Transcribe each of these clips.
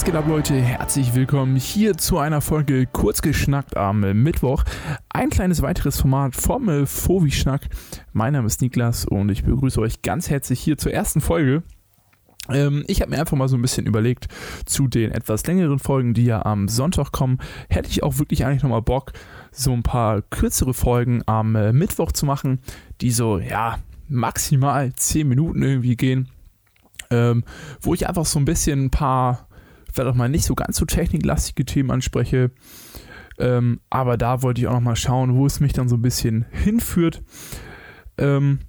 Was geht ab, Leute? Herzlich willkommen hier zu einer Folge Kurzgeschnackt am Mittwoch. Ein kleines weiteres Format vom Fovi-Schnack. Mein Name ist Niklas und ich begrüße euch ganz herzlich hier zur ersten Folge. Ähm, ich habe mir einfach mal so ein bisschen überlegt, zu den etwas längeren Folgen, die ja am Sonntag kommen, hätte ich auch wirklich eigentlich nochmal Bock, so ein paar kürzere Folgen am äh, Mittwoch zu machen, die so, ja, maximal 10 Minuten irgendwie gehen. Ähm, wo ich einfach so ein bisschen ein paar vielleicht auch mal nicht so ganz so techniklastige Themen anspreche. Ähm, aber da wollte ich auch noch mal schauen, wo es mich dann so ein bisschen hinführt. Ähm,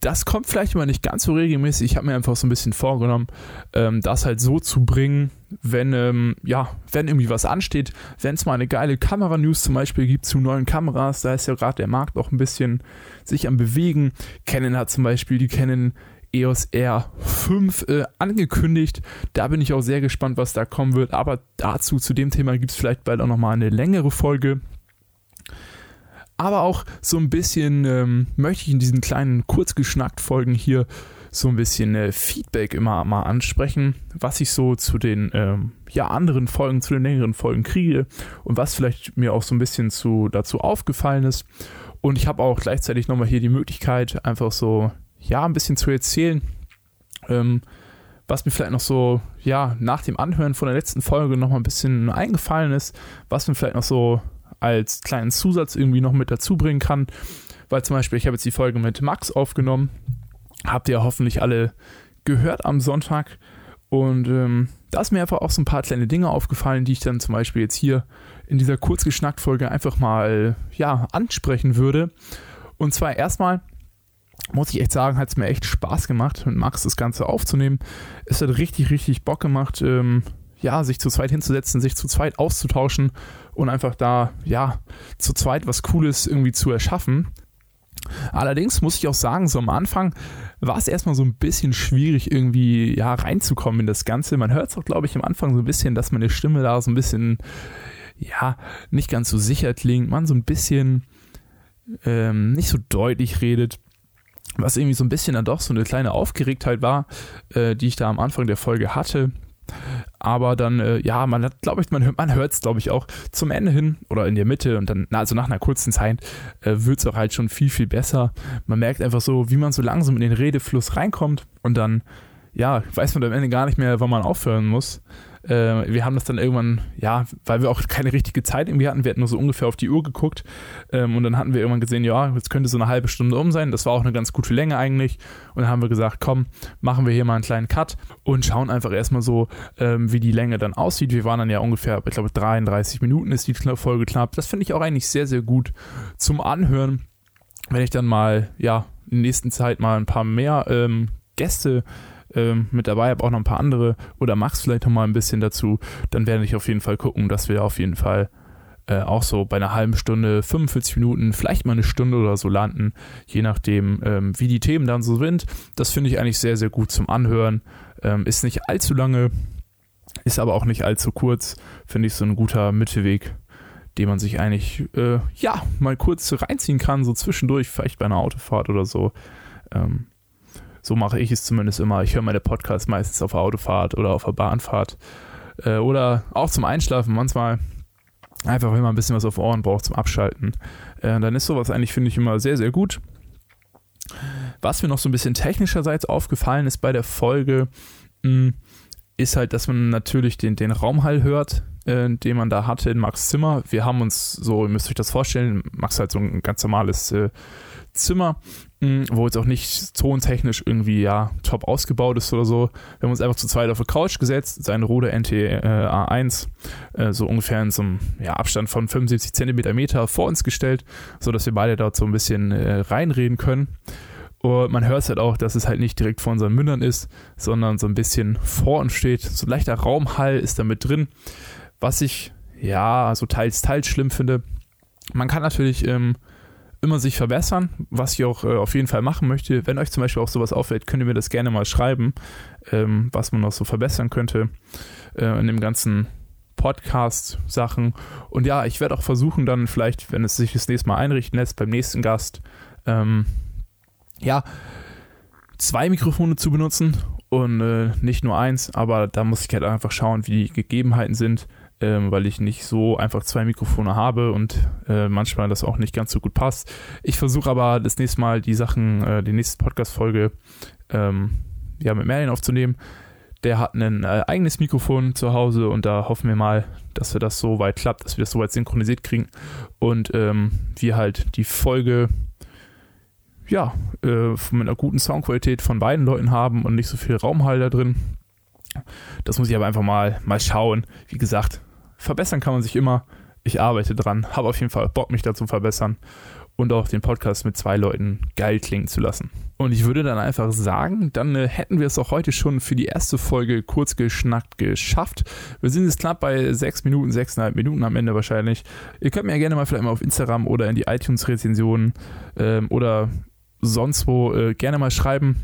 das kommt vielleicht immer nicht ganz so regelmäßig. Ich habe mir einfach so ein bisschen vorgenommen, ähm, das halt so zu bringen, wenn, ähm, ja, wenn irgendwie was ansteht, wenn es mal eine geile Kamera-News zum Beispiel gibt zu neuen Kameras, da ist ja gerade der Markt auch ein bisschen sich am Bewegen. Canon hat zum Beispiel die Canon EOS R5 äh, angekündigt. Da bin ich auch sehr gespannt, was da kommen wird. Aber dazu, zu dem Thema, gibt es vielleicht bald auch nochmal eine längere Folge. Aber auch so ein bisschen ähm, möchte ich in diesen kleinen kurzgeschnackt Folgen hier so ein bisschen äh, Feedback immer mal ansprechen, was ich so zu den ähm, ja, anderen Folgen, zu den längeren Folgen kriege und was vielleicht mir auch so ein bisschen zu, dazu aufgefallen ist. Und ich habe auch gleichzeitig nochmal hier die Möglichkeit, einfach so ja, ein bisschen zu erzählen. Ähm, was mir vielleicht noch so, ja, nach dem Anhören von der letzten Folge noch mal ein bisschen eingefallen ist, was mir vielleicht noch so als kleinen Zusatz irgendwie noch mit dazu bringen kann. Weil zum Beispiel, ich habe jetzt die Folge mit Max aufgenommen. Habt ihr hoffentlich alle gehört am Sonntag. Und ähm, da ist mir einfach auch so ein paar kleine Dinge aufgefallen, die ich dann zum Beispiel jetzt hier in dieser kurzgeschnackt Folge einfach mal, ja, ansprechen würde. Und zwar erstmal, muss ich echt sagen, hat es mir echt Spaß gemacht, mit Max das Ganze aufzunehmen. Es hat richtig, richtig Bock gemacht, ähm, ja, sich zu zweit hinzusetzen, sich zu zweit auszutauschen und einfach da, ja, zu zweit was Cooles irgendwie zu erschaffen. Allerdings muss ich auch sagen, so am Anfang war es erstmal so ein bisschen schwierig, irgendwie ja, reinzukommen in das Ganze. Man hört es auch, glaube ich, am Anfang so ein bisschen, dass meine Stimme da so ein bisschen, ja, nicht ganz so sicher klingt. Man so ein bisschen ähm, nicht so deutlich redet was irgendwie so ein bisschen dann doch so eine kleine Aufgeregtheit war, äh, die ich da am Anfang der Folge hatte. Aber dann, äh, ja, man hat, glaube ich, man, man hört es, glaube ich, auch zum Ende hin oder in der Mitte und dann, also nach einer kurzen Zeit, äh, wird es auch halt schon viel, viel besser. Man merkt einfach so, wie man so langsam in den Redefluss reinkommt und dann, ja, weiß man am Ende gar nicht mehr, wann man aufhören muss. Äh, wir haben das dann irgendwann, ja, weil wir auch keine richtige Zeit irgendwie hatten, wir hatten nur so ungefähr auf die Uhr geguckt ähm, und dann hatten wir irgendwann gesehen, ja, jetzt könnte so eine halbe Stunde um sein. Das war auch eine ganz gute Länge eigentlich. Und dann haben wir gesagt, komm, machen wir hier mal einen kleinen Cut und schauen einfach erstmal so, ähm, wie die Länge dann aussieht. Wir waren dann ja ungefähr, ich glaube, 33 Minuten ist die Folge knapp. Das finde ich auch eigentlich sehr, sehr gut zum Anhören. Wenn ich dann mal, ja, in der nächsten Zeit mal ein paar mehr ähm, Gäste ähm, mit dabei, habe auch noch ein paar andere oder Max vielleicht noch mal ein bisschen dazu, dann werde ich auf jeden Fall gucken, dass wir auf jeden Fall äh, auch so bei einer halben Stunde, 45 Minuten, vielleicht mal eine Stunde oder so landen, je nachdem, ähm, wie die Themen dann so sind. Das finde ich eigentlich sehr, sehr gut zum Anhören. Ähm, ist nicht allzu lange, ist aber auch nicht allzu kurz. Finde ich so ein guter Mittelweg, den man sich eigentlich, äh, ja, mal kurz reinziehen kann, so zwischendurch, vielleicht bei einer Autofahrt oder so. Ähm, so mache ich es zumindest immer. Ich höre meine Podcasts meistens auf der Autofahrt oder auf der Bahnfahrt. Äh, oder auch zum Einschlafen manchmal. Einfach, wenn man ein bisschen was auf Ohren braucht zum Abschalten. Äh, dann ist sowas eigentlich, finde ich, immer sehr, sehr gut. Was mir noch so ein bisschen technischerseits aufgefallen ist bei der Folge, mh, hm, ist halt, dass man natürlich den, den Raumhall hört, äh, den man da hatte in Max Zimmer. Wir haben uns so, ihr müsst euch das vorstellen, Max hat so ein ganz normales äh, Zimmer, mh, wo jetzt auch nicht tontechnisch irgendwie ja top ausgebaut ist oder so. Wir haben uns einfach zu zweit auf die Couch gesetzt, seine Rode NT äh, A1 äh, so ungefähr in so einem ja, Abstand von 75 Zentimeter Meter vor uns gestellt, sodass wir beide dort so ein bisschen äh, reinreden können. Und man hört es halt auch, dass es halt nicht direkt vor unseren Mündern ist, sondern so ein bisschen vor uns steht. So ein leichter Raumhall ist da mit drin, was ich ja so teils, teils schlimm finde. Man kann natürlich ähm, immer sich verbessern, was ich auch äh, auf jeden Fall machen möchte. Wenn euch zum Beispiel auch sowas auffällt, könnt ihr mir das gerne mal schreiben, ähm, was man noch so verbessern könnte äh, in dem ganzen Podcast-Sachen. Und ja, ich werde auch versuchen, dann vielleicht, wenn es sich das nächste Mal einrichten lässt, beim nächsten Gast, ähm, ja, zwei Mikrofone zu benutzen und äh, nicht nur eins, aber da muss ich halt einfach schauen, wie die Gegebenheiten sind, ähm, weil ich nicht so einfach zwei Mikrofone habe und äh, manchmal das auch nicht ganz so gut passt. Ich versuche aber das nächste Mal die Sachen, äh, die nächste Podcast-Folge ähm, ja, mit Merlin aufzunehmen. Der hat ein äh, eigenes Mikrofon zu Hause und da hoffen wir mal, dass wir das so weit klappt, dass wir das so weit synchronisiert kriegen und ähm, wir halt die Folge ja, äh, mit einer guten Soundqualität von beiden Leuten haben und nicht so viel Raumhalter drin. Das muss ich aber einfach mal, mal schauen. Wie gesagt, verbessern kann man sich immer. Ich arbeite dran, habe auf jeden Fall Bock, mich dazu verbessern und auch den Podcast mit zwei Leuten geil klingen zu lassen. Und ich würde dann einfach sagen, dann äh, hätten wir es auch heute schon für die erste Folge kurz geschnackt geschafft. Wir sind jetzt knapp bei sechs Minuten, sechseinhalb Minuten am Ende wahrscheinlich. Ihr könnt mir ja gerne mal vielleicht mal auf Instagram oder in die iTunes-Rezensionen ähm, oder sonst wo äh, gerne mal schreiben,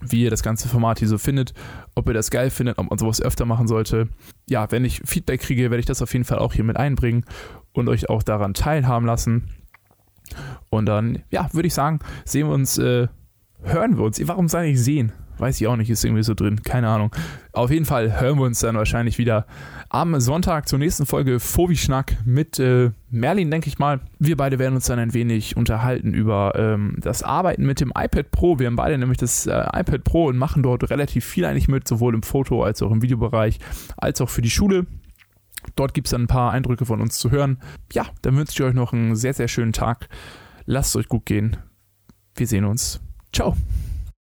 wie ihr das ganze Format hier so findet, ob ihr das geil findet, ob man sowas öfter machen sollte. Ja, wenn ich Feedback kriege, werde ich das auf jeden Fall auch hier mit einbringen und euch auch daran teilhaben lassen. Und dann, ja, würde ich sagen, sehen wir uns, äh, hören wir uns. Warum sage ich sehen? Weiß ich auch nicht, ist irgendwie so drin, keine Ahnung. Auf jeden Fall hören wir uns dann wahrscheinlich wieder am Sonntag zur nächsten Folge Fovi-Schnack mit äh, Merlin, denke ich mal. Wir beide werden uns dann ein wenig unterhalten über ähm, das Arbeiten mit dem iPad Pro. Wir haben beide nämlich das äh, iPad Pro und machen dort relativ viel eigentlich mit, sowohl im Foto- als auch im Videobereich, als auch für die Schule. Dort gibt es dann ein paar Eindrücke von uns zu hören. Ja, dann wünsche ich euch noch einen sehr, sehr schönen Tag. Lasst es euch gut gehen. Wir sehen uns. Ciao.